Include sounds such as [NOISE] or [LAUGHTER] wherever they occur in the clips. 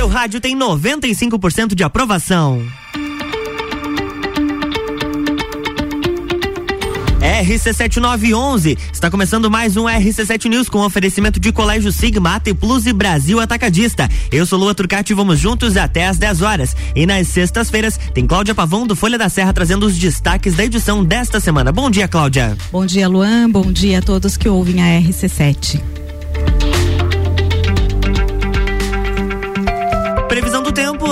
seu rádio tem 95% de aprovação. RC7911. Está começando mais um RC7 News com oferecimento de Colégio Sigma, AT Plus e Brasil Atacadista. Eu sou Lua Turcati e vamos juntos até às 10 horas. E nas sextas-feiras tem Cláudia Pavão do Folha da Serra trazendo os destaques da edição desta semana. Bom dia, Cláudia. Bom dia, Luan. Bom dia a todos que ouvem a RC7.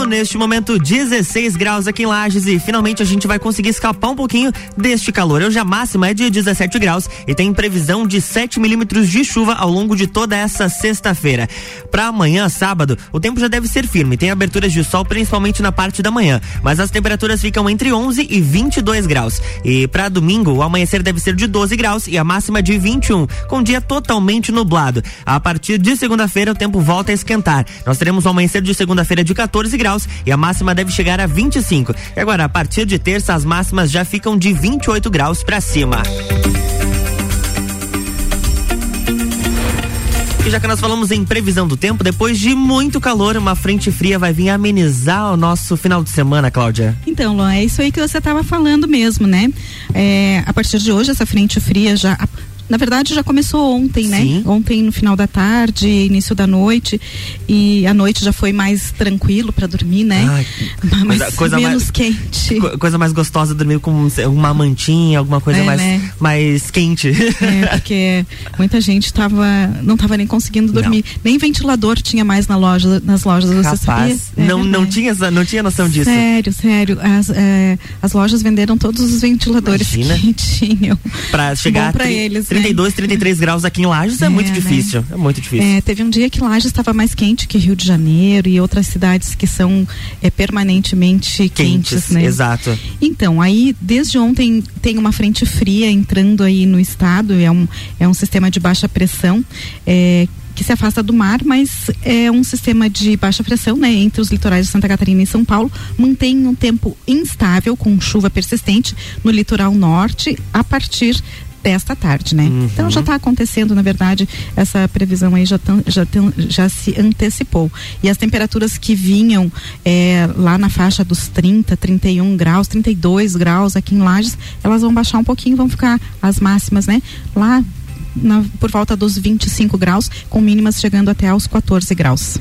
Neste momento 16 graus aqui em Lages e finalmente a gente vai conseguir escapar um pouquinho deste calor. Hoje a máxima é de 17 graus e tem previsão de 7 milímetros de chuva ao longo de toda essa sexta-feira. Para amanhã, sábado, o tempo já deve ser firme, tem aberturas de sol principalmente na parte da manhã, mas as temperaturas ficam entre 11 e 22 graus. E para domingo, o amanhecer deve ser de 12 graus e a máxima de 21, com dia totalmente nublado. A partir de segunda-feira, o tempo volta a esquentar. Nós teremos um amanhecer de segunda segunda-feira de 14 graus e a máxima deve chegar a 25. E agora, a partir de terça, as máximas já ficam de 28 graus para cima. Já que nós falamos em previsão do tempo, depois de muito calor, uma frente fria vai vir amenizar o nosso final de semana, Cláudia. Então, Luan, é isso aí que você estava falando mesmo, né? É, a partir de hoje, essa frente fria já na verdade, já começou ontem, né? Sim. Ontem no final da tarde, início da noite. E a noite já foi mais tranquilo para dormir, né? Ai, Mas coisa, coisa menos mais, quente. Coisa mais gostosa dormir com uma mantinha, alguma coisa é, mais, né? mais quente. É, porque muita gente tava, não tava nem conseguindo dormir. Não. Nem ventilador tinha mais na loja, nas lojas, você Rapaz, sabia? É, não, não, tinha, não tinha noção disso. Sério, sério. As, é, as lojas venderam todos os ventiladores Imagina. que [LAUGHS] tinham. Pra chegar para eles. 32, 33 graus aqui em Lages é, é muito né? difícil. Né? É muito difícil. É, teve um dia que Lages estava mais quente que Rio de Janeiro e outras cidades que são é, permanentemente quentes, quentes, né? Exato. Então, aí desde ontem tem uma frente fria entrando aí no estado, é um, é um sistema de baixa pressão. É, que se afasta do mar, mas é um sistema de baixa pressão, né, entre os litorais de Santa Catarina e São Paulo, mantém um tempo instável com chuva persistente no litoral norte a partir desta tarde, né? Uhum. Então já está acontecendo, na verdade, essa previsão aí já, tão, já, já se antecipou. E as temperaturas que vinham é, lá na faixa dos 30, 31 graus, 32 graus aqui em Lages, elas vão baixar um pouquinho, vão ficar as máximas, né? Lá na, por volta dos 25 graus, com mínimas chegando até aos 14 graus.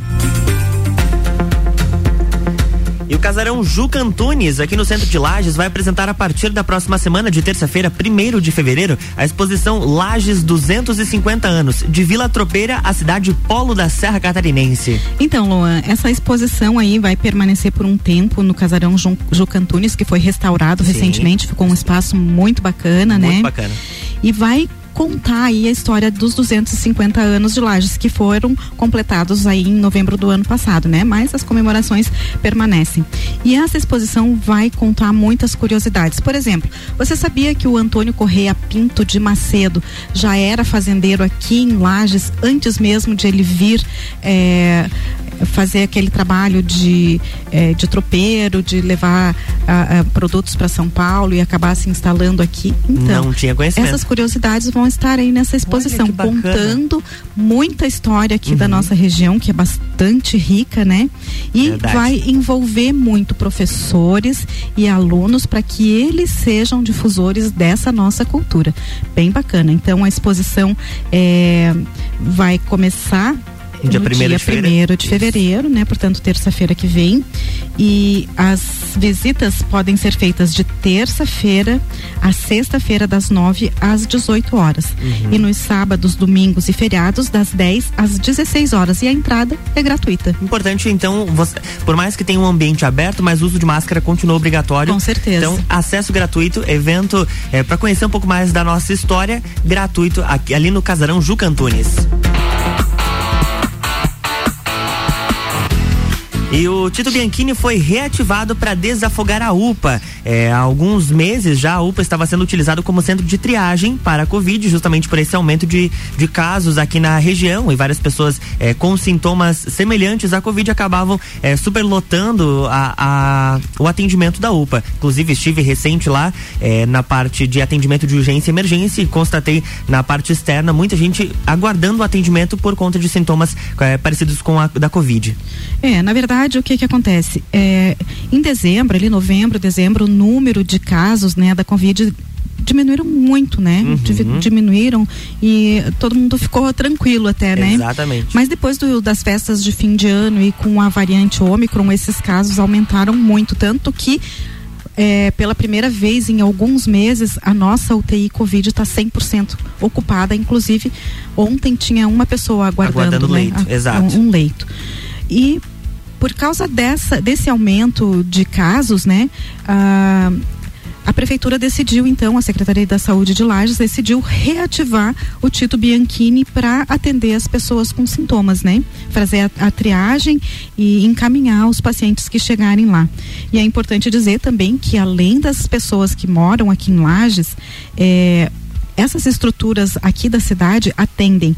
E o casarão Juca Antunes, aqui no centro de Lages, vai apresentar a partir da próxima semana de terça-feira, 1 de fevereiro, a exposição Lages 250 anos, de Vila Tropeira à cidade polo da Serra Catarinense. Então, Luan, essa exposição aí vai permanecer por um tempo no casarão Juca Antunes, que foi restaurado Sim. recentemente, ficou um espaço muito bacana, muito né? Muito bacana. E vai contar aí a história dos 250 anos de Lages que foram completados aí em novembro do ano passado, né? Mas as comemorações permanecem. E essa exposição vai contar muitas curiosidades. Por exemplo, você sabia que o Antônio Correia Pinto de Macedo já era fazendeiro aqui em Lages antes mesmo de ele vir é, fazer aquele trabalho de, é, de tropeiro, de levar a, a, produtos para São Paulo e acabar se instalando aqui. Então, não tinha conhecimento. Essas curiosidades vão estar aí nessa exposição, contando muita história aqui uhum. da nossa região, que é bastante rica, né? E Verdade. vai envolver muito professores e alunos para que eles sejam difusores dessa nossa cultura. Bem bacana. Então a exposição é, vai começar Dia 1 de fevereiro. de fevereiro, né? Portanto, terça-feira que vem. E as visitas podem ser feitas de terça-feira a sexta-feira, das 9 às 18 horas. Uhum. E nos sábados, domingos e feriados, das 10 às 16 horas. E a entrada é gratuita. Importante, então, você, por mais que tenha um ambiente aberto, mas o uso de máscara continua obrigatório. Com certeza. Então, acesso gratuito, evento é, para conhecer um pouco mais da nossa história, gratuito aqui, ali no Casarão Juca Antunes. E o Tito Bianchini foi reativado para desafogar a UPA. É, há alguns meses já a UPA estava sendo utilizado como centro de triagem para a Covid, justamente por esse aumento de, de casos aqui na região. E várias pessoas é, com sintomas semelhantes à Covid acabavam é, superlotando a, a, o atendimento da UPA. Inclusive, estive recente lá é, na parte de atendimento de urgência e emergência e constatei na parte externa muita gente aguardando o atendimento por conta de sintomas é, parecidos com a da Covid. É, na verdade verdade, o que que acontece? É, em dezembro, ali novembro, dezembro, o número de casos, né, da Covid diminuíram muito, né? Uhum. Diminuíram e todo mundo ficou tranquilo até, né? Exatamente. Mas depois do, das festas de fim de ano e com a variante Ômicron, esses casos aumentaram muito, tanto que é, pela primeira vez em alguns meses, a nossa UTI Covid está 100% ocupada. Inclusive, ontem tinha uma pessoa aguardando, Aguardando né, leito, a- exato. Um, um leito. E por causa dessa, desse aumento de casos, né, a, a prefeitura decidiu, então, a Secretaria da Saúde de Lages decidiu reativar o Tito Bianchini para atender as pessoas com sintomas, né? Fazer a, a triagem e encaminhar os pacientes que chegarem lá. E é importante dizer também que além das pessoas que moram aqui em Lages, eh, essas estruturas aqui da cidade atendem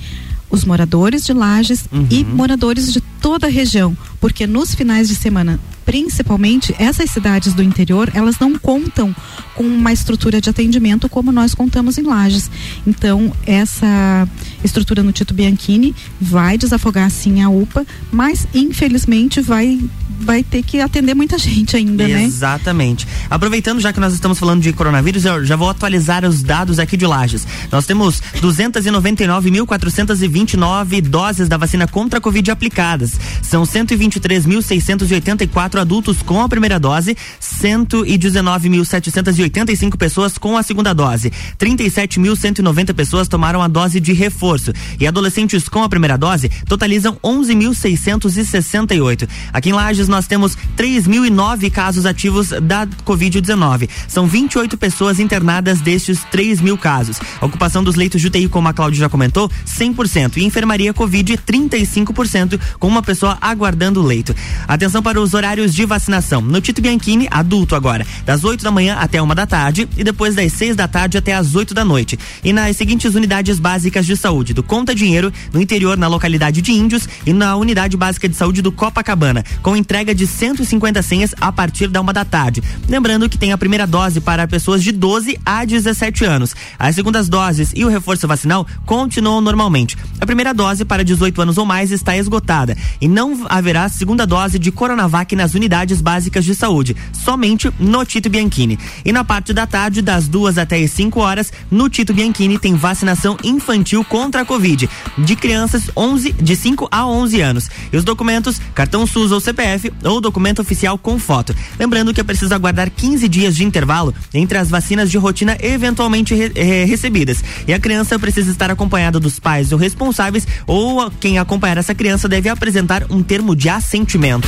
os moradores de Lages e moradores de toda a região, porque nos finais de semana, principalmente essas cidades do interior, elas não contam com uma estrutura de atendimento como nós contamos em Lages. Então, essa estrutura no Tito Bianchini vai desafogar sim a UPA, mas infelizmente vai vai ter que atender muita [LAUGHS] gente ainda, né? Exatamente. Aproveitando, já que nós estamos falando de coronavírus, eu já vou atualizar os dados aqui de Lages. Nós temos 299.429 doses da vacina contra a Covid aplicadas. São 123.684 adultos com a primeira dose, 119.785 pessoas com a segunda dose. 37.190 pessoas tomaram a dose de reforço. E adolescentes com a primeira dose totalizam 11.668. Aqui em Lages nós temos 3.009 casos ativos da Covid-19. São 28 pessoas internadas destes 3 mil casos. A ocupação dos leitos de UTI, como a Cláudia já comentou, 100%. E enfermaria Covid, 35%, com uma pessoa aguardando o leito. Atenção para os horários de vacinação. No Tito Bianchini, adulto agora, das 8 da manhã até uma da tarde e depois das 6 da tarde até as 8 da noite. E nas seguintes unidades básicas de saúde: do Conta Dinheiro, no interior, na localidade de Índios, e na unidade básica de saúde do Copacabana, com entrega de 150 senhas a partir da uma da tarde. Lembrando que tem a primeira dose para pessoas de 12 a 17 anos. As segundas doses e o reforço vacinal continuam normalmente. A primeira dose para 18 anos ou mais está esgotada e não haverá segunda dose de Coronavac nas unidades básicas de saúde, somente no Tito Bianchini. E na parte da tarde, das duas até as 5 horas, no Tito Bianchini tem vacinação infantil contra a Covid de crianças 11 de 5 a 11 anos. E os documentos, cartão SUS ou CPF ou documento oficial com foto. Lembrando que é preciso aguardar 15 dias de intervalo entre as vacinas de rotina eventualmente re- eh, recebidas. E a criança precisa estar acompanhada dos pais ou responsáveis ou quem acompanhar essa criança deve apresentar um termo de assentimento.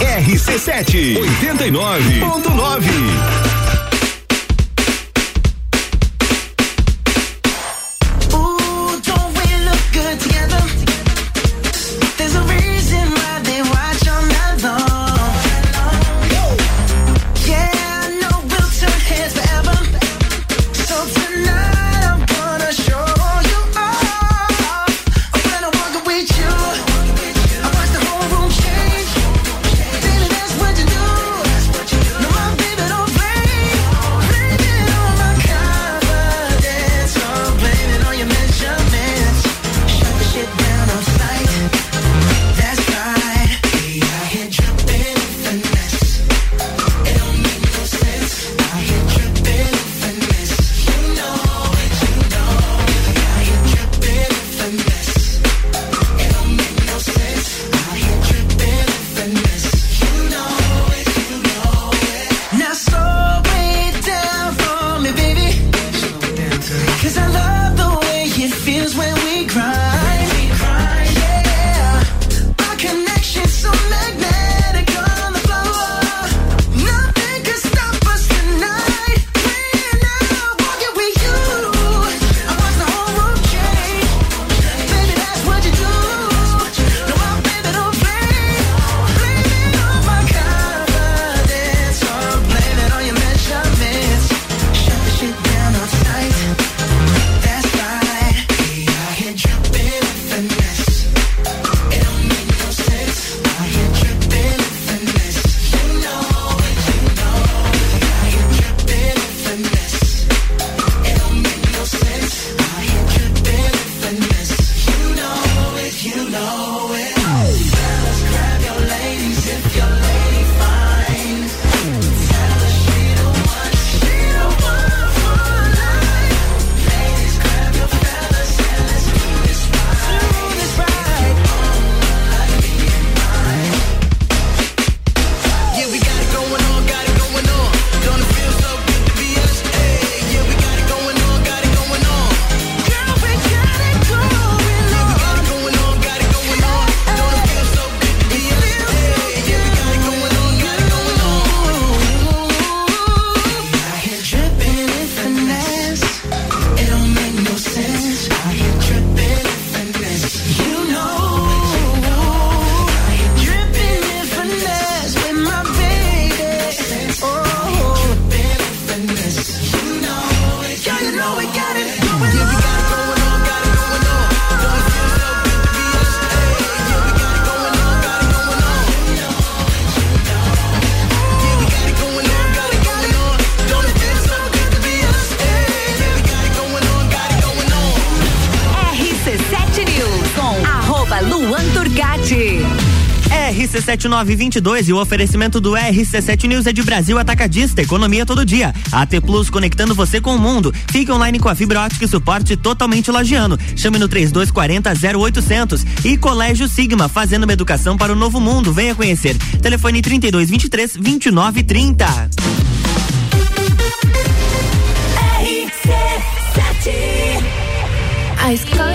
RC7 89.9. RC7922 e o oferecimento do RC7 News é de Brasil Atacadista, economia todo dia. AT Plus conectando você com o mundo. Fique online com a fibra ótica e suporte totalmente lagiano. Chame no 3240 0800 e Colégio Sigma, fazendo uma educação para o novo mundo. Venha conhecer. Telefone 3223 2930. A escola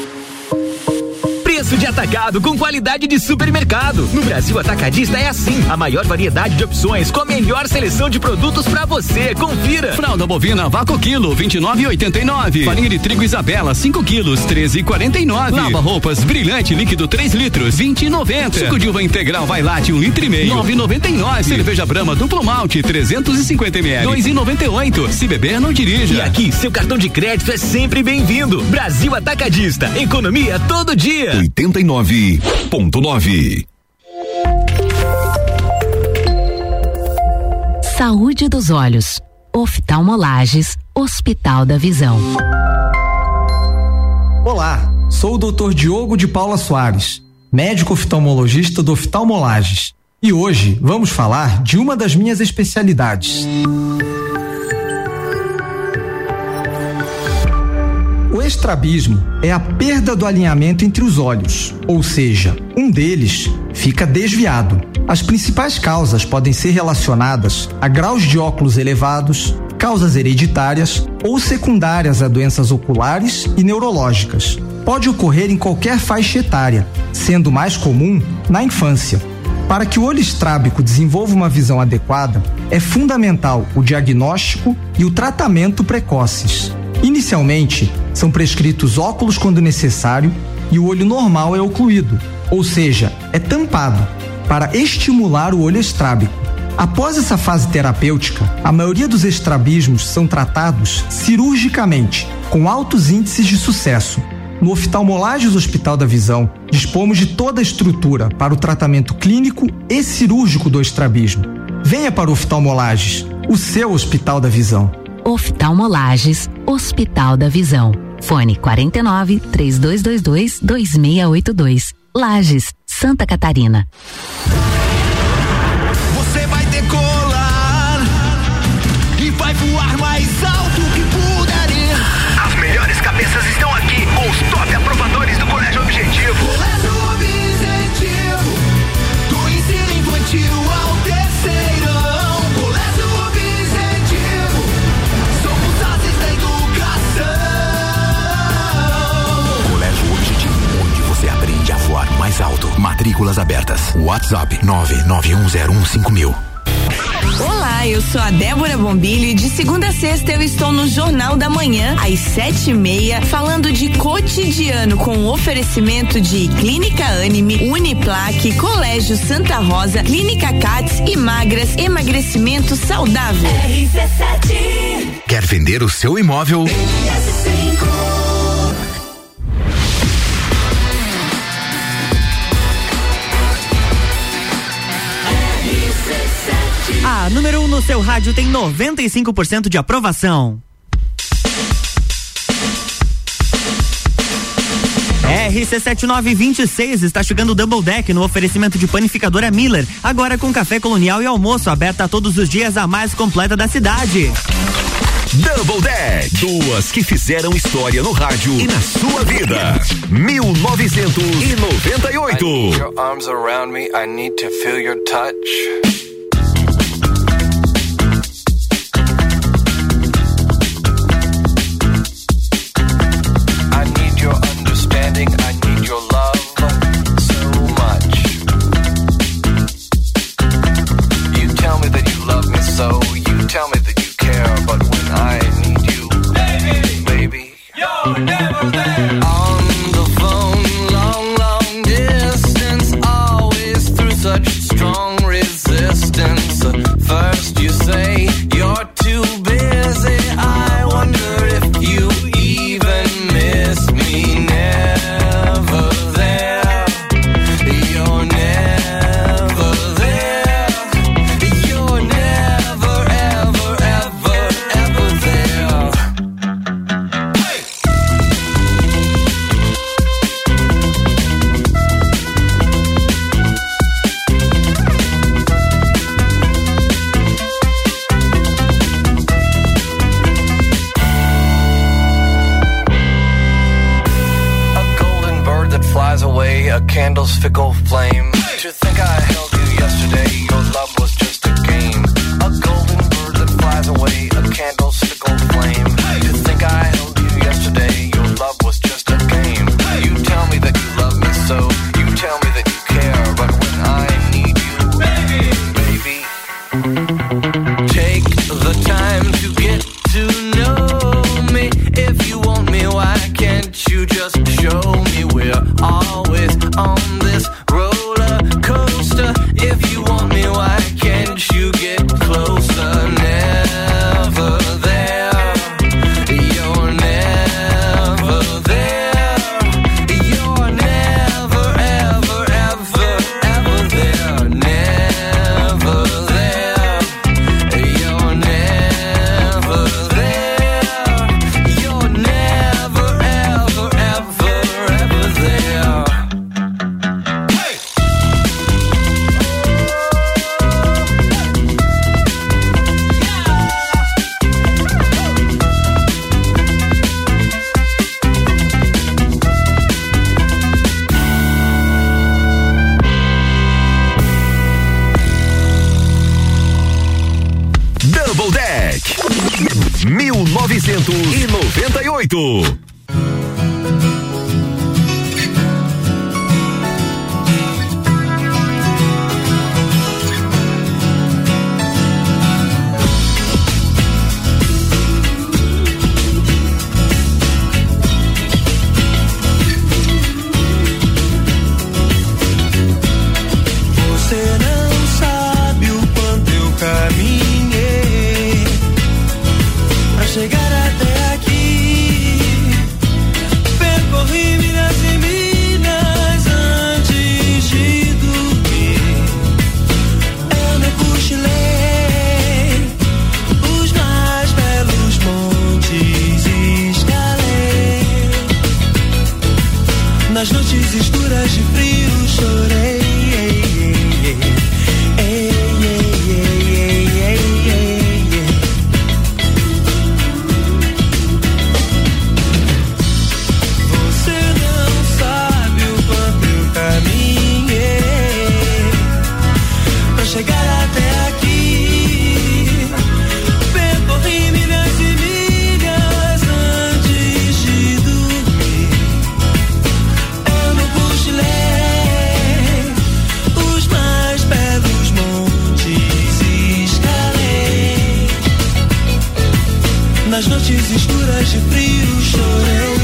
Preço de atacado com qualidade de supermercado. No Brasil Atacadista é assim. A maior variedade de opções com a melhor seleção de produtos para você. Confira. Fralda bovina vácuo quilo, 29,89. Farinha de trigo Isabela, 5 quilos, 13,49. Lava roupas brilhante líquido 3 litros, 20,90. Suco de uva integral vai late, 1 um litro e meio, 9,99. Cerveja Brama duplo malte, 350 ml, 2,98. Se beber, não dirija. E aqui, seu cartão de crédito é sempre bem-vindo. Brasil Atacadista. Economia todo dia. 89.9. Saúde dos olhos. Oftalmolages, Hospital da Visão. Olá, sou o Dr. Diogo de Paula Soares, médico oftalmologista do Oftalmolages. E hoje vamos falar de uma das minhas especialidades. O estrabismo é a perda do alinhamento entre os olhos, ou seja, um deles fica desviado. As principais causas podem ser relacionadas a graus de óculos elevados, causas hereditárias ou secundárias a doenças oculares e neurológicas. Pode ocorrer em qualquer faixa etária, sendo mais comum na infância. Para que o olho estrábico desenvolva uma visão adequada, é fundamental o diagnóstico e o tratamento precoces. Inicialmente, são prescritos óculos quando necessário e o olho normal é ocluído, ou seja, é tampado, para estimular o olho estrábico. Após essa fase terapêutica, a maioria dos estrabismos são tratados cirurgicamente, com altos índices de sucesso. No Oftalmolages Hospital da Visão, dispomos de toda a estrutura para o tratamento clínico e cirúrgico do estrabismo. Venha para o Oftalmolages, o seu Hospital da Visão. Oftalmolages, Hospital da Visão. Fone 49 3222 2682. Lages, Santa Catarina. Matrículas abertas. WhatsApp 991015000. Olá, eu sou a Débora Bombilho e de segunda a sexta eu estou no Jornal da Manhã, às sete e meia, falando de cotidiano com oferecimento de Clínica Anime, Uniplaque, Colégio Santa Rosa, Clínica Cats e Magras, emagrecimento saudável. Quer vender o seu imóvel? A número 1 um no seu rádio tem 95% de aprovação. RC7926 está chegando o Double Deck no oferecimento de panificadora Miller, agora com café colonial e almoço aberta todos os dias a mais completa da cidade. Double Deck, duas que fizeram história no rádio e na sua vida. 1998. I need your arms around me, I need to feel your touch. difficult 998. Nas noites escuras de frio chorei.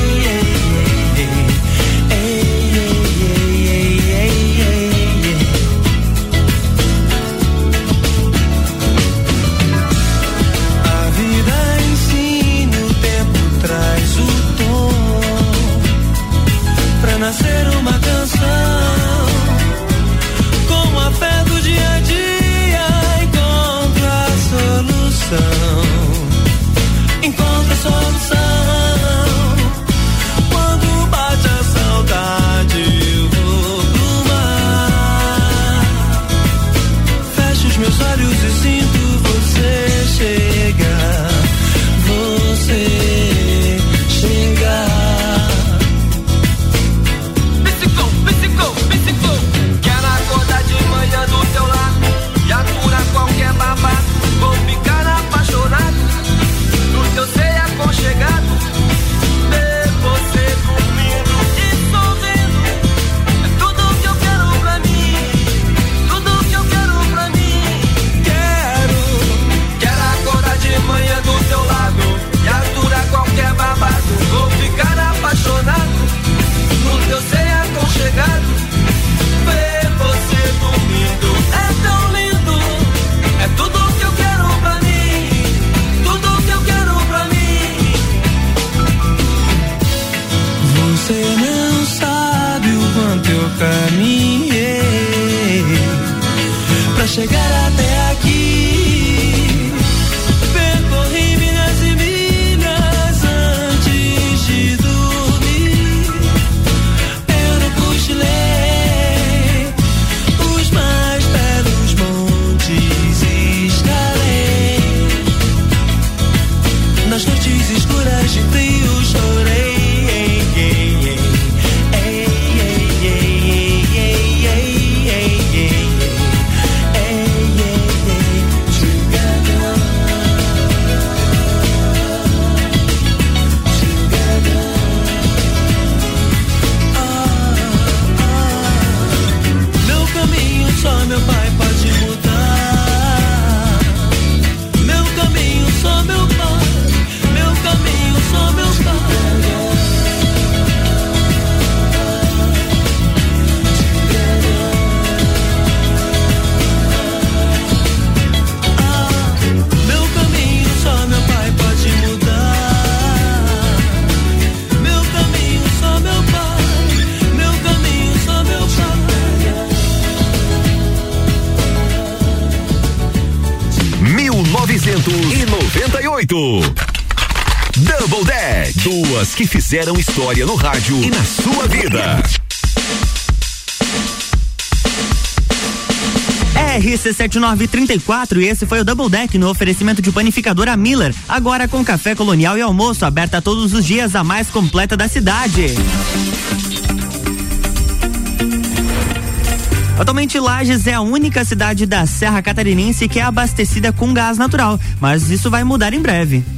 Quanto fizeram história no rádio e na sua vida. RC7934 e esse foi o Double Deck no oferecimento de panificadora Miller. Agora com café colonial e almoço aberta todos os dias, a mais completa da cidade. Atualmente Lages é a única cidade da Serra Catarinense que é abastecida com gás natural, mas isso vai mudar em breve.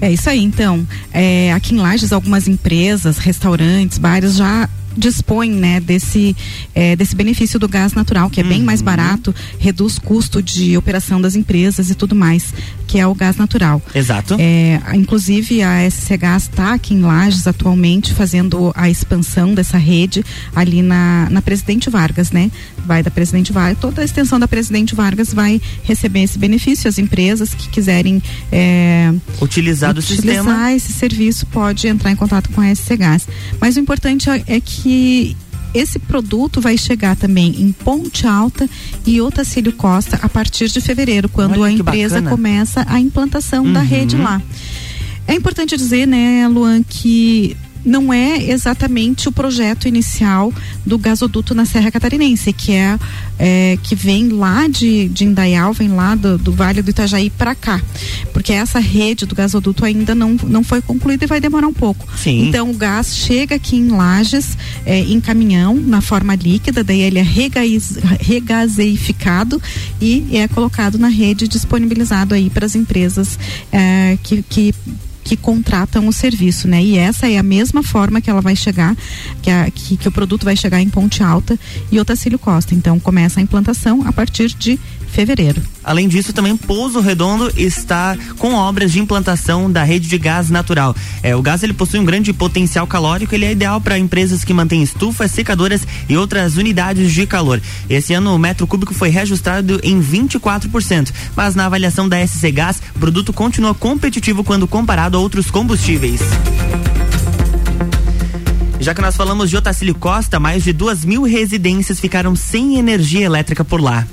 É isso aí, então. É, aqui em Lages, algumas empresas, restaurantes, bares já dispõem né, desse, é, desse benefício do gás natural, que é bem mais barato, reduz custo de operação das empresas e tudo mais, que é o gás natural. Exato. É, inclusive a SC Gás está aqui em Lages atualmente fazendo a expansão dessa rede ali na, na Presidente Vargas, né? Vai da Presidente Vargas, toda a extensão da Presidente Vargas vai receber esse benefício. As empresas que quiserem é, Utilizar utilizar sistema. esse serviço pode entrar em contato com a SC Gás. Mas o importante é é que esse produto vai chegar também em Ponte Alta e Otacílio Costa a partir de fevereiro, quando Olha a empresa bacana. começa a implantação da Uhum. rede lá. É importante dizer, né, Luan, que não é exatamente o projeto inicial do gasoduto na Serra Catarinense, que é, é, que vem lá de, de Indaial, vem lá do, do Vale do Itajaí para cá, porque essa rede do gasoduto ainda não, não foi concluída e vai demorar um pouco. Sim. Então o gás chega aqui em Lages é, em caminhão na forma líquida, daí ele é regaiz- regazeificado e é colocado na rede disponibilizado aí para as empresas é, que, que que contratam o serviço, né? E essa é a mesma forma que ela vai chegar, que, a- que, que o produto vai chegar em Ponte Alta e Otacílio Costa. Então começa a implantação a partir de fevereiro. Além disso, também Pouso Redondo está com obras de implantação da rede de gás natural. É, o gás ele possui um grande potencial calórico, ele é ideal para empresas que mantêm estufas, secadoras e outras unidades de calor. Esse ano o metro cúbico foi reajustado em 24%, mas na avaliação da SC Gás, o produto continua competitivo quando comparado a outros combustíveis. Já que nós falamos de Otacílio Costa, mais de duas mil residências ficaram sem energia elétrica por lá.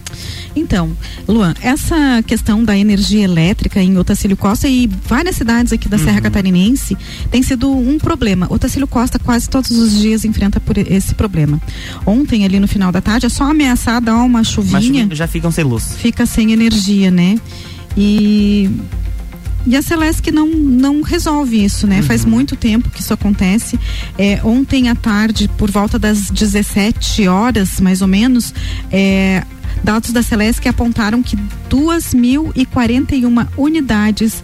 Então, Luan, essa questão da energia elétrica em Otacílio Costa e várias cidades aqui da Serra Catarinense tem sido um problema. Otacílio Costa quase todos os dias enfrenta por esse problema. Ontem, ali no final da tarde, é só ameaçar dar uma Mas chuvinha, já ficam sem luz. fica sem energia, né? E e a Celesc não, não resolve isso, né? Faz muito tempo que isso acontece. É, ontem à tarde, por volta das 17 horas, mais ou menos, é, dados da Celesc apontaram que 2.041 unidades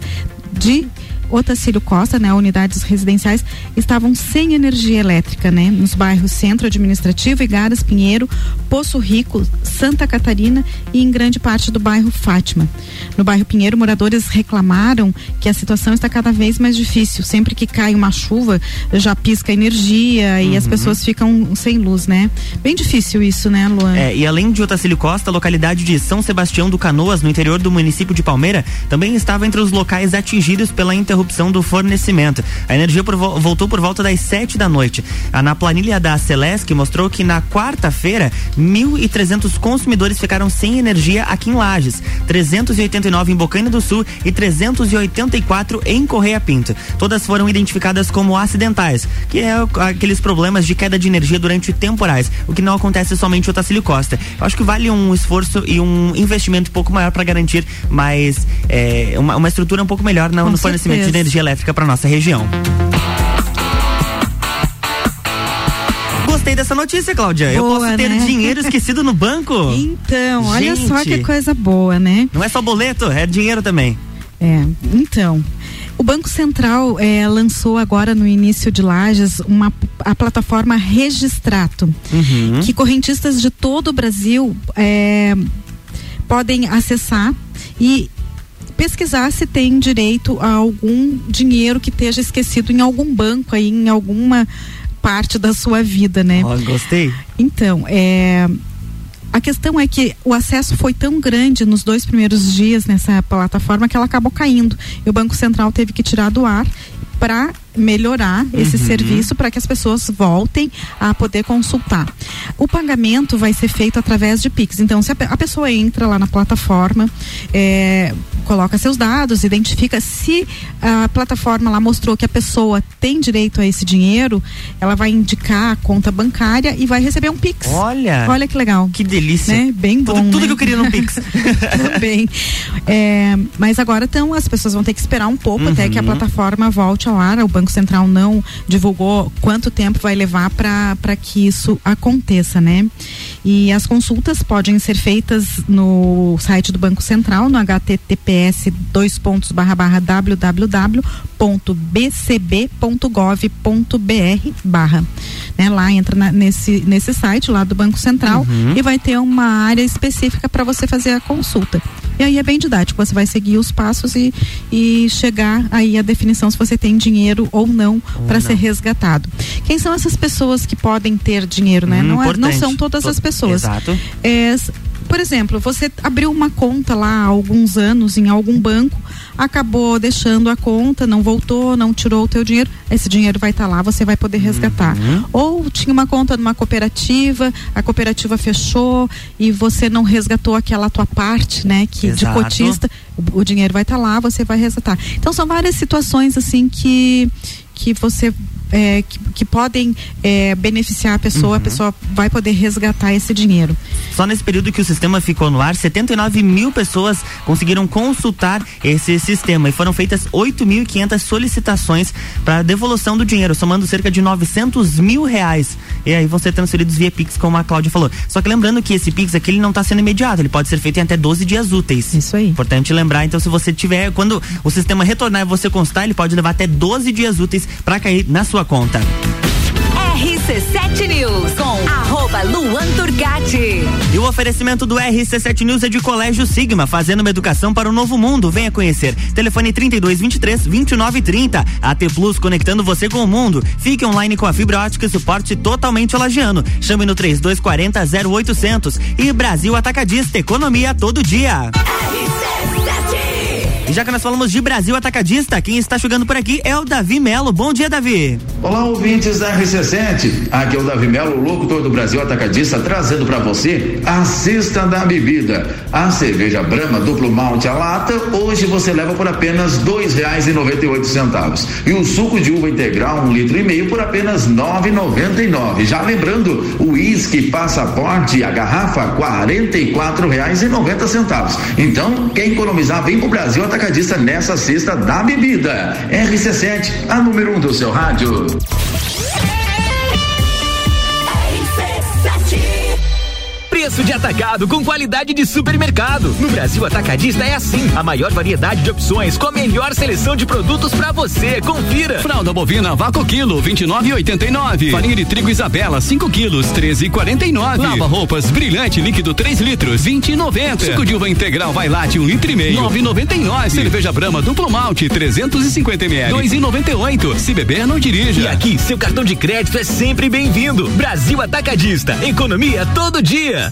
de Otacílio Costa, né, unidades residenciais, estavam sem energia elétrica, né, nos bairros Centro Administrativo, Igaras, Pinheiro, Poço Rico, Santa Catarina e em grande parte do bairro Fátima. No bairro Pinheiro, moradores reclamaram que a situação está cada vez mais difícil. Sempre que cai uma chuva, já pisca energia e as pessoas ficam sem luz, né? Bem difícil isso, né, Luan? É, e além de Otacílio Costa, a localidade de São Sebastião do Canoas, no interior do município de Palmeira, também estava entre os locais atingidos pela interrupção interrupção do fornecimento. A energia por vo- voltou por volta das 7 da noite. Ah, Na planilha da Celesc mostrou que na quarta-feira, 1.300 consumidores ficaram sem energia aqui em Lages, 389 em Bocaina do Sul e 384 em Correia Pinto. Todas foram identificadas como acidentais, que é aqueles problemas de queda de energia durante temporais, o que não acontece somente o Tacílio Costa. Eu acho que vale um esforço e um investimento um pouco maior para garantir mais é, uma, uma estrutura um pouco melhor no, no fornecimento de energia elétrica para nossa região. Gostei dessa notícia, Cláudia. Eu Boa, posso ter né? dinheiro esquecido no banco? [LAUGHS] Então, olha só Gente. que coisa boa, né? Não é só boleto, é dinheiro também. É, então. O Banco Central eh, lançou agora no início de Lages uma, a plataforma Registrato, Uhum. que correntistas de todo o Brasil eh, podem acessar e pesquisar se tem direito a algum dinheiro que esteja esquecido em algum banco aí, em alguma parte da sua vida, né? Ó, gostei. Então, é, a questão é que o acesso foi tão grande nos dois primeiros dias nessa plataforma que ela acabou caindo. E o Banco Central teve que tirar do ar para melhorar esse Uhum. serviço para que as pessoas voltem a poder consultar. O pagamento vai ser feito através de Pix. Então, se a, a pessoa entra lá na plataforma, é, coloca seus dados, identifica se a plataforma lá mostrou que a pessoa tem direito a esse dinheiro, ela vai indicar a conta bancária e vai receber um Pix. Olha. Olha que legal. Que delícia. Né? Bem bom. Tudo, tudo né? que eu queria no Pix. [LAUGHS] Também. É, mas agora então as pessoas vão ter que esperar um pouco até que a Uhum. plataforma volte ao ar. O Banco Central não divulgou quanto tempo vai levar para que isso aconteça, né? E as consultas podem ser feitas no site do Banco Central, no https dois pontos barra barra www.bcb.gov.br barra. Né? Lá entra na- nesse, nesse site lá do Banco Central Uhum. e vai ter uma área específica para você fazer a consulta. E aí é bem didático, você vai seguir os passos e, e chegar aí a definição se você tem dinheiro ou não para ser resgatado. Quem são essas pessoas que podem ter dinheiro, né? Hum, não, é- não são todas as To- pessoas. Exato. É, por exemplo, você abriu uma conta lá há alguns anos em algum banco, acabou deixando a conta, não voltou, não tirou o teu dinheiro, esse dinheiro vai estar lá, você vai poder resgatar. Uhum. Ou tinha uma conta numa cooperativa, a cooperativa fechou e você não resgatou aquela tua parte, né, que de Exato. cotista, o, o dinheiro vai estar lá, você vai resgatar. Então são várias situações assim que que você é, que, que podem é, beneficiar a pessoa, a Uhum. pessoa vai poder resgatar esse dinheiro. Só nesse período que o sistema ficou no ar, 79 mil pessoas conseguiram consultar esse sistema e foram feitas 8.500 solicitações para devolução do dinheiro, somando cerca de 900 mil reais. E aí vão ser transferidos via Pix, como a Cláudia falou. Só que lembrando que esse Pix aqui ele não está sendo imediato, ele pode ser feito em até 12 dias úteis. Isso aí. Importante lembrar, então, se você tiver, quando o sistema retornar e você consultar, ele pode levar até 12 dias úteis para cair na sua conta. RC7 News com arroba Luan Turcati. E o oferecimento do RC7 News é de Colégio Sigma, fazendo uma educação para o novo mundo. Venha conhecer. Telefone 3223 2930. AT Plus conectando você com o mundo. Fique online com a fibra ótica e suporte totalmente lagiano. Chame no 3240 0800. E Brasil Atacadista, economia todo dia. E já que nós falamos de Brasil Atacadista, quem está chegando por aqui é o Davi Melo. Bom dia, Davi. Olá, ouvintes da RC7. Aqui é o Davi Melo, locutor do Brasil Atacadista, trazendo para você a cesta da bebida. A cerveja Brahma duplo malte a lata, hoje você leva por apenas dois reais e noventa e oito centavos. E o suco de uva integral, um litro e meio, por apenas nove noventa e nove. Já lembrando, o uísque passaporte, a garrafa, quarenta e quatro reais e noventa centavos. Então, quer economizar, vem pro Brasil Atacadista nessa cesta da bebida. RC7, a número um do seu rádio. Preço de atacado com qualidade de supermercado. No Brasil Atacadista é assim. A maior variedade de opções com a melhor seleção de produtos pra você. Confira. Fralda bovina vácuo quilo 29,89. Farinha de trigo Isabela 5 quilos 13,49. Lava roupas brilhante líquido 3 litros 20,90. Suco de uva integral vai late 1 um litro e meio 9,99. Cerveja Brahma duplo malte 350 ml 2,98. Se beber não dirija. E aqui, seu cartão de crédito é sempre bem-vindo. Brasil Atacadista. Economia todo dia.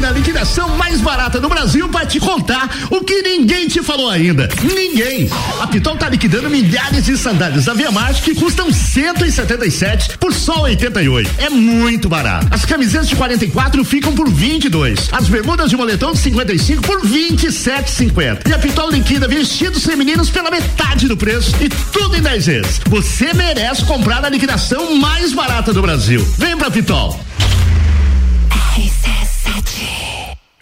Na liquidação mais barata do Brasil pra te contar o que ninguém te falou ainda. Ninguém. A Pitol tá liquidando milhares de sandálias da Via Marte que custam 177 por só 88. É muito barato. As camisetas de 44 ficam por 22. As bermudas de moletom de 55 por 27,50. E a Pitol liquida vestidos femininos pela metade do preço e tudo em 10 vezes. Você merece comprar na liquidação mais barata do Brasil. Vem pra Pitol. Catchy.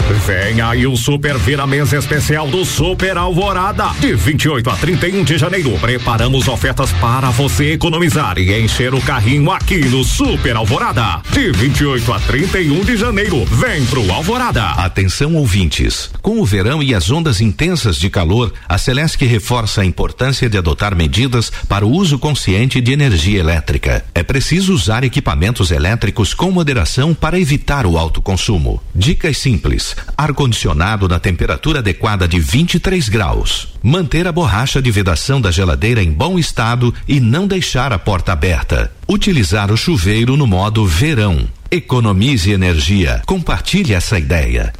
Vem aí o Super Vira Mesa Especial do Super Alvorada. De 28 a 31 de janeiro, preparamos ofertas para você economizar e encher o carrinho aqui no Super Alvorada. De 28 a 31 de janeiro, vem pro Alvorada. Atenção ouvintes, com o verão e as ondas intensas de calor, a Celesc reforça a importância de adotar medidas para o uso consciente de energia elétrica. É preciso usar equipamentos elétricos com moderação para evitar o alto consumo. Dicas simples: ar-condicionado na temperatura adequada de 23 graus. Manter a borracha de vedação da geladeira em bom estado e não deixar a porta aberta. Utilizar o chuveiro no modo verão. Economize energia. Compartilhe essa ideia.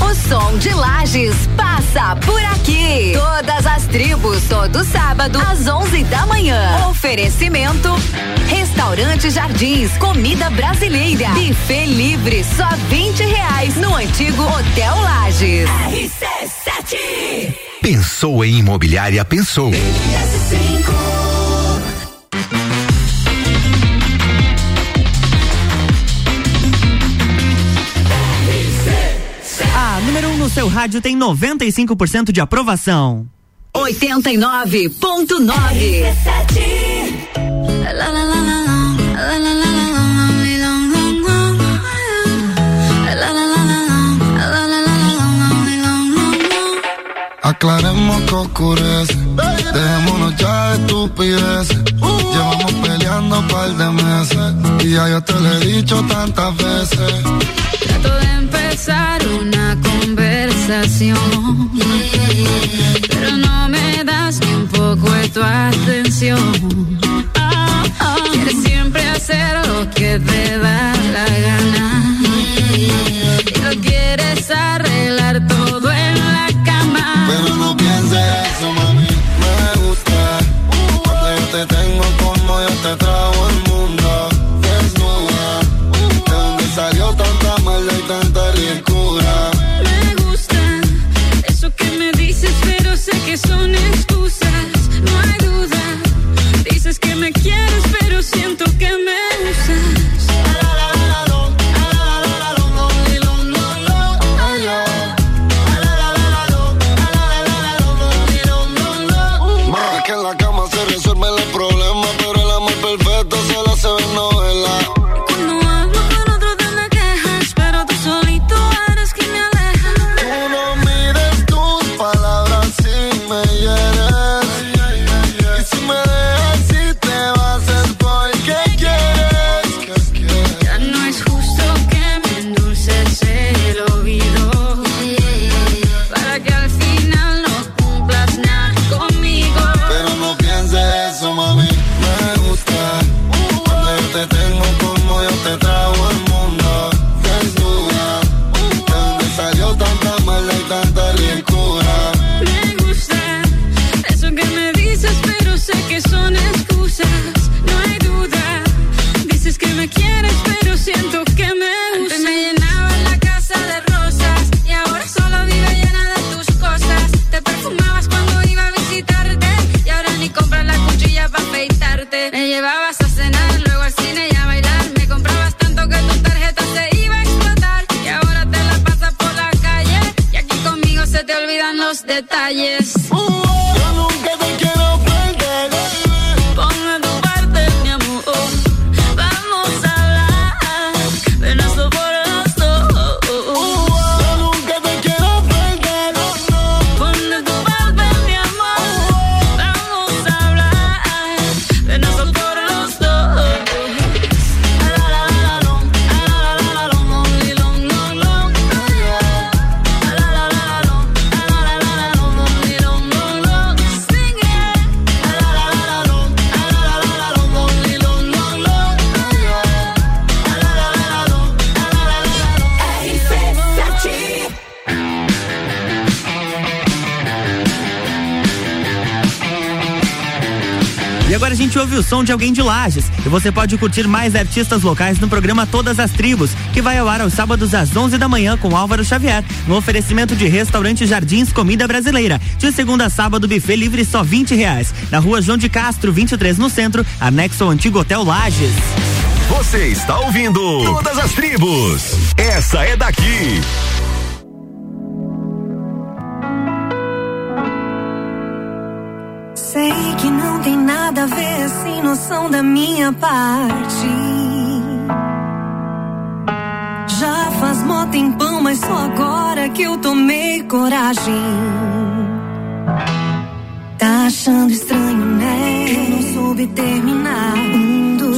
O som de Lages passa por aqui. Todas as tribos, todo sábado, às 11 da manhã. Oferecimento: Restaurante Jardins, comida brasileira. Buffet livre, só 20 reais no antigo Hotel Lages. RC7. Pensou em imobiliária? Pensou. RS5. Seu rádio tem 95% de aprovação. 89.9 Aclaremos que oscurece. Dejémonos ya de estupideces. Llevamos peleando un par de meses. Y ya yo te lo he dicho tantas veces. Trato de empezar una conversación, sensación. Ouve o som de alguém de Lages. E você pode curtir mais artistas locais no programa Todas as Tribos, que vai ao ar aos sábados às 11 da manhã com Álvaro Xavier, no oferecimento de restaurante Jardins Comida Brasileira. De segunda a sábado, buffet livre só 20 reais. Na rua João de Castro, 23 no centro, anexo ao antigo Hotel Lages. Você está ouvindo Todas as Tribos. Essa é daqui. Sei que não tem nada a ver sem noção da minha parte. Já faz mó tempão, mas só agora que eu tomei coragem. Tá achando estranho, né? Eu não soube terminar.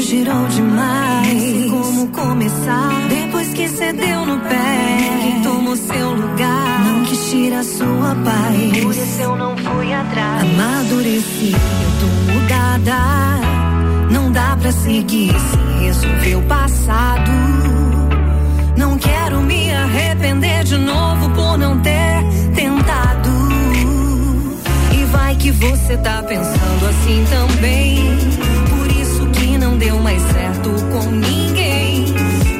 Girou demais. Não sei como começar. Depois que cedeu no pé, quem tomou seu lugar. Não quis tirar sua paz. Por isso eu não fui atrás. Amadureci, eu tô mudada. Não dá pra seguir se resolver o passado. Não quero me arrepender de novo por não ter tentado. E vai que você tá pensando assim também. Deu mais certo com ninguém.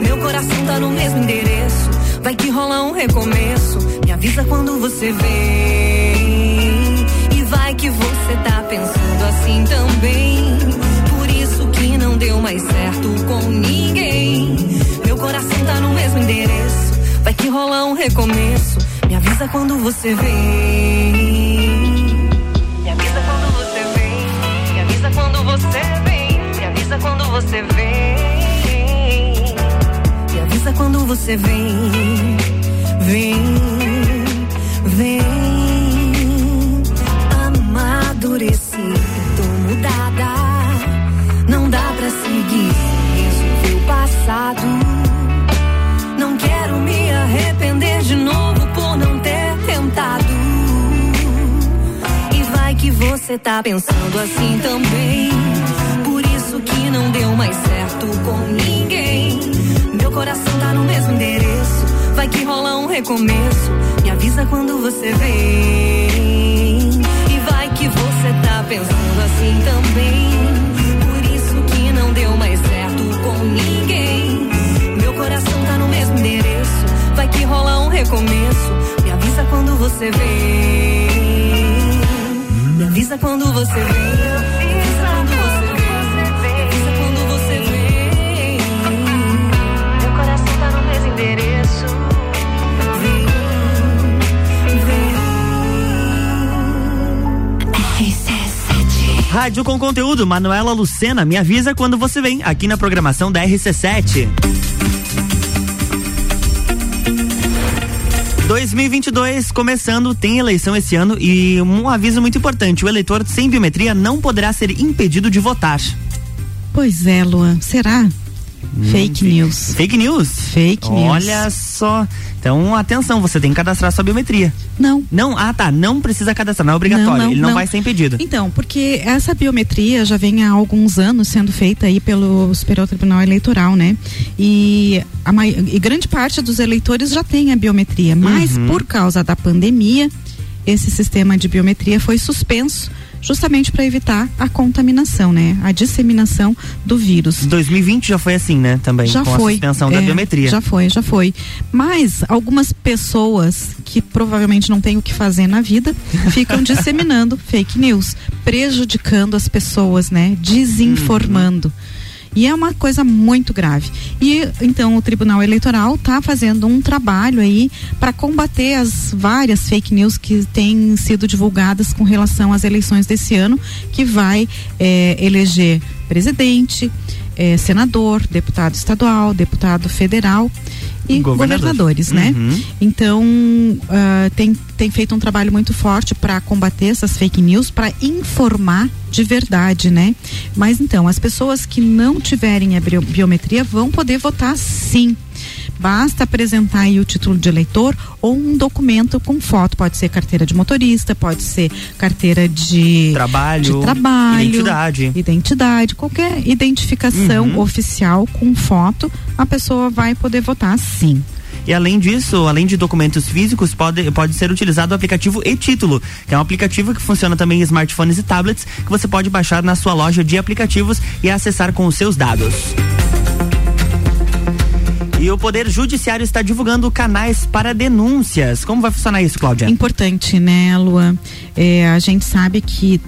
Meu coração tá no mesmo endereço. Vai que rola um recomeço. Me avisa quando você vem. E vai que você tá pensando assim também. Por isso que não deu mais certo com ninguém. Meu coração tá no mesmo endereço. Vai que rola um recomeço. Me avisa quando você vem. Avisa quando você vem. Me avisa quando você vem. Vem, vem. Amadureci, tô mudada. Não dá pra seguir sem resolver o passado. Não quero me arrepender de novo por não ter tentado. E vai que você tá pensando assim também. Recomeço. Me avisa quando você vem. E vai que você tá pensando assim também. Por isso que não deu mais certo com ninguém. Meu coração tá no mesmo endereço. Vai que rola um recomeço. Me avisa quando você vem. Me avisa quando você vem. Rádio com conteúdo, Manuela Lucena, me avisa quando você vem aqui na programação da RC7. 2022 começando, tem eleição esse ano e um aviso muito importante: o eleitor sem biometria não poderá ser impedido de votar. Pois é, Luan. Será? Fake news. Fake news? Fake news. Olha só. Então, atenção, você tem que cadastrar sua biometria. Não. Não? Ah, tá. Não precisa cadastrar, não é obrigatório. Não, não, Ele não, não. vai ser impedido. Então, porque essa biometria já vem há alguns anos sendo feita aí pelo Superior Tribunal Eleitoral, né? E, a e grande parte dos eleitores já tem a biometria, mas Uhum. por causa da pandemia, esse sistema de biometria foi suspenso justamente para evitar a contaminação, né? A disseminação do vírus. 2020 já foi assim, né? Também, Já com foi. a suspensão da É, biometria. Já foi, já foi. Mas algumas pessoas que provavelmente não têm o que fazer na vida [LAUGHS] ficam disseminando fake news, prejudicando as pessoas, né? Desinformando. E é uma coisa muito grave. E então o Tribunal Eleitoral está fazendo um trabalho aí para combater as várias fake news que têm sido divulgadas com relação às eleições desse ano, que vai eh, eleger presidente, eh, senador, deputado estadual, deputado federal e Governador. governadores, né? Uhum. Então, ah, tem, tem feito um trabalho muito forte para combater essas fake news, para informar de verdade, né? Mas então, as pessoas que não tiverem a bio- biometria vão poder votar sim. Basta apresentar aí o título de eleitor ou um documento com foto. Pode ser carteira de motorista, pode ser carteira de Trabalho, de trabalho, identidade. identidade, qualquer identificação Uhum. oficial com foto, a pessoa vai poder votar sim. E além disso, além de documentos físicos, pode, pode ser utilizado o aplicativo e-título, que é um aplicativo que funciona também em smartphones e tablets, que você pode baixar na sua loja de aplicativos e acessar com os seus dados. E o Poder Judiciário está divulgando canais para denúncias. Como vai funcionar isso, Cláudia? Importante, né, Luan? É, a gente sabe que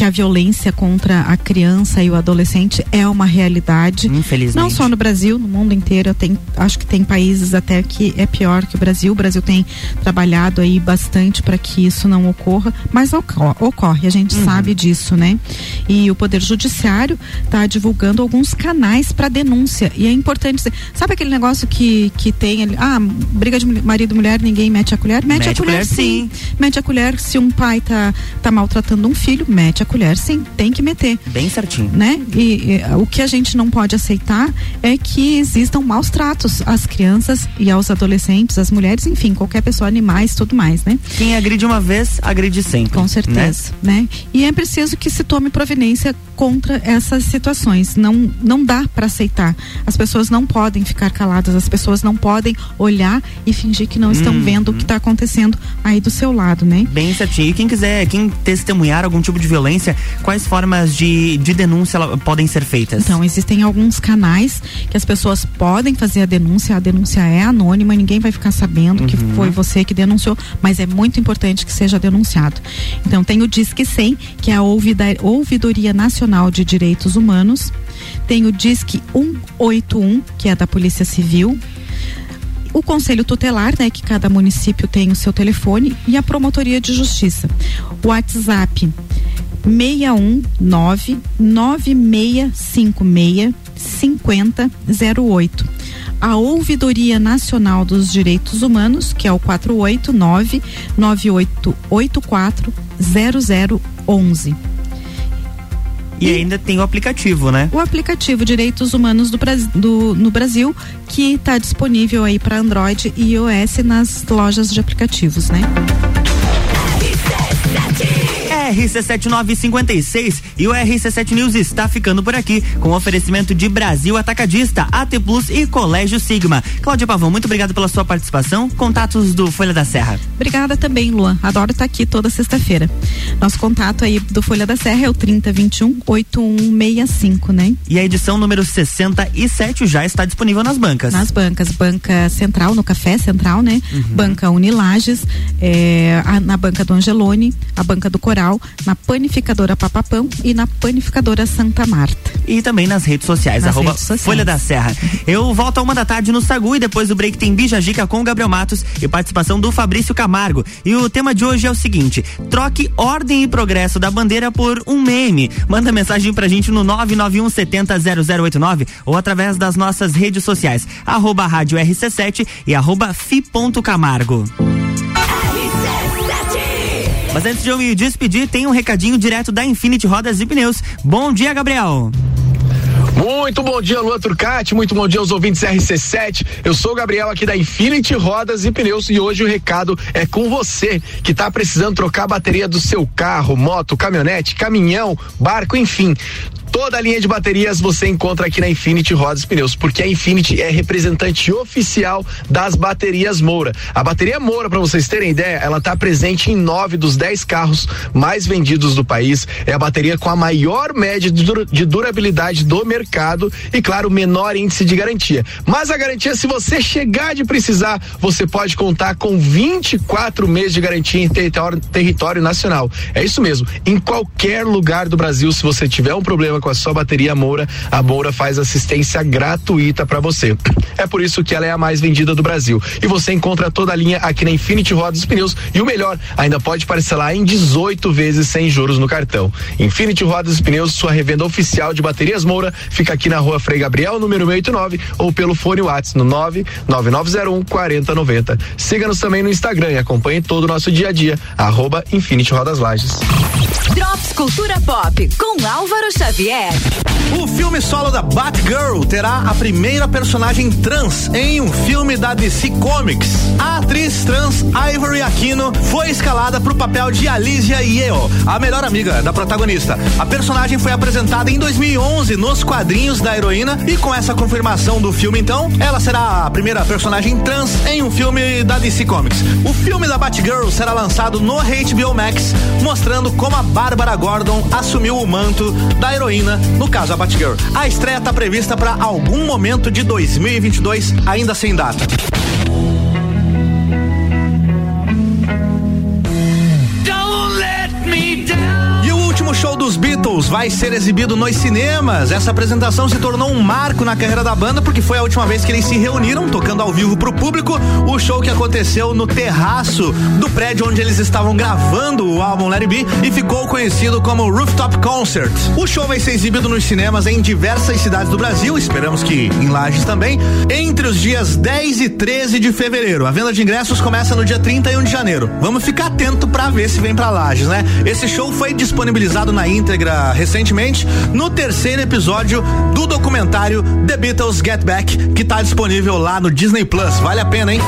que a violência contra a criança e o adolescente é uma realidade. Infelizmente. Não só no Brasil, no mundo inteiro. Tem, acho que tem países até que é pior que o Brasil. O Brasil tem trabalhado aí bastante para que isso não ocorra, mas ocorre, a gente sabe disso, né? E o Poder Judiciário está divulgando alguns canais para denúncia. E é importante dizer, sabe aquele negócio que, que tem ali, ah, briga de marido e mulher, ninguém mete a colher? Mete, a colher, sim. Mete a colher se um pai tá, tá maltratando um filho, mete a colher sim, tem que meter. Bem certinho. Né? E, e, o que a gente não pode aceitar é que existam maus tratos às crianças e aos adolescentes, às mulheres, enfim, qualquer pessoa, animais, tudo mais, né? Quem agride uma vez, agride sempre. Com certeza, né? E é preciso que se tome providência contra essas situações. Não, não dá para aceitar. As pessoas não podem ficar caladas, as pessoas não podem olhar e fingir que não estão Uhum. vendo o que está acontecendo aí do seu lado, né? Bem certinho. E quem quiser, quem testemunhar algum tipo de violência, quais formas de, de denúncia podem ser feitas? Então, existem alguns canais que as pessoas podem fazer a denúncia. A denúncia é anônima, ninguém vai ficar sabendo que Uhum. foi você que denunciou, mas é muito importante que seja denunciado. Então, tem o Disque 100, que é a Ouvidoria Nacional de Direitos Humanos. Tem o Disque 181, que é da Polícia Civil. O Conselho Tutelar, né, que cada município tem o seu telefone, e a Promotoria de Justiça. O WhatsApp 619 9656 5008. A Ouvidoria Nacional dos Direitos Humanos, que é o 489 9884 0011. E ainda tem o aplicativo, né? O aplicativo Direitos Humanos do, do- no Brasil, que está disponível aí para Android e iOS nas lojas de aplicativos, né? RC7956 e o RC7 News está ficando por aqui com oferecimento de Brasil Atacadista, AT Plus e Colégio Sigma. Cláudia Pavão, muito obrigado pela sua participação. Contatos do Folha da Serra. Obrigada também, Luan. Adoro estar aqui toda sexta-feira. Nosso contato aí do Folha da Serra é o 3021 8165, né? E a edição número 67 já está disponível nas bancas. Nas bancas, banca central, no Café Central, né? Uhum. Banca Unilages, é, a- na banca do Angelone, a banca do Coral, na panificadora Papapão e na panificadora Santa Marta. E também nas redes sociais, Nas arroba redes sociais. Folha da Serra. Eu volto a uma da tarde no Sagu e depois do break tem Bija Gica com o Gabriel Matos e participação do Fabrício Camargo. E o tema de hoje é o seguinte: troque ordem e progresso da bandeira por um meme. Manda mensagem pra gente no 991 70 0089 ou através das nossas redes sociais, arroba rádio RC7 e arroba fi.camargo. Mas antes de eu me despedir, tem um recadinho direto da Infinity Rodas e Pneus. Bom dia, Gabriel. Muito bom dia, Lua Turcati. Muito bom dia aos ouvintes RC7. Eu sou o Gabriel aqui da Infinity Rodas e Pneus e hoje o recado é com você que está precisando trocar a bateria do seu carro, moto, caminhonete, caminhão, barco, enfim. Toda a linha de baterias você encontra aqui na Infinity Rodas Pneus, porque a Infinity é representante oficial das baterias Moura. A bateria Moura, para vocês terem ideia, ela está presente em nove dos dez carros mais vendidos do país. É a bateria com a maior média de de durabilidade do mercado e, claro, menor índice de garantia. Mas a garantia, se você chegar de precisar, você pode contar com 24 meses de garantia em território, território nacional. É isso mesmo. Em qualquer lugar do Brasil, se você tiver um problema com a sua bateria Moura, a Moura faz assistência gratuita para você. É por isso que ela é a mais vendida do Brasil. E você encontra toda a linha aqui na Infinity Rodas e Pneus. E o melhor, ainda pode parcelar em 18 vezes sem juros no cartão. Infinity Rodas e Pneus, sua revenda oficial de baterias Moura, fica aqui na rua Frei Gabriel, número 189, ou pelo fone WhatsApp no 99901 4090. Siga-nos também no Instagram e acompanhe todo o nosso dia a dia. Arroba Infinity Rodas Lages. Drops Cultura Pop com Álvaro Xavier. O filme solo da Batgirl terá a primeira personagem trans em um filme da DC Comics. A atriz trans Ivory Aquino foi escalada para o papel de Alicia Yeo, a melhor amiga da protagonista. A personagem foi apresentada em 2011 nos quadrinhos da heroína e com essa confirmação do filme, então, ela será a primeira personagem trans em um filme da DC Comics. O filme da Batgirl será lançado no HBO Max, mostrando como a Bárbara Gordon assumiu o manto da heroína, no caso a Batgirl. A estreia está prevista para algum momento de 2022, ainda sem data. Dos Beatles vai ser exibido nos cinemas. Essa apresentação se tornou um marco na carreira da banda porque foi a última vez que eles se reuniram tocando ao vivo pro público. O show que aconteceu no terraço do prédio onde eles estavam gravando o álbum Let It Be e ficou conhecido como Rooftop Concert. O show vai ser exibido nos cinemas em diversas cidades do Brasil, esperamos que em Lages também, entre os dias 10 e 13 de fevereiro. A venda de ingressos começa no dia 31 de janeiro. Vamos ficar atento para ver se vem para Lages, né? Esse show foi disponibilizado na íntegra recentemente no terceiro episódio do documentário The Beatles Get Back, que tá disponível lá no Disney Plus. Vale a pena, hein?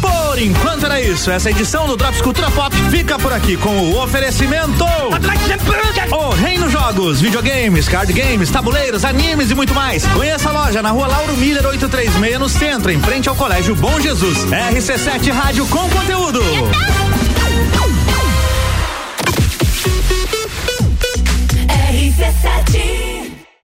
Por enquanto era isso. Essa edição do Drops Cultura Pop fica por aqui com o oferecimento. O Reino Jogos, videogames, card games, tabuleiros, animes e muito mais. Conheça a loja na rua Lauro Miller 836 no centro, em frente ao Colégio Bom Jesus. RC7 Rádio com conteúdo. RC7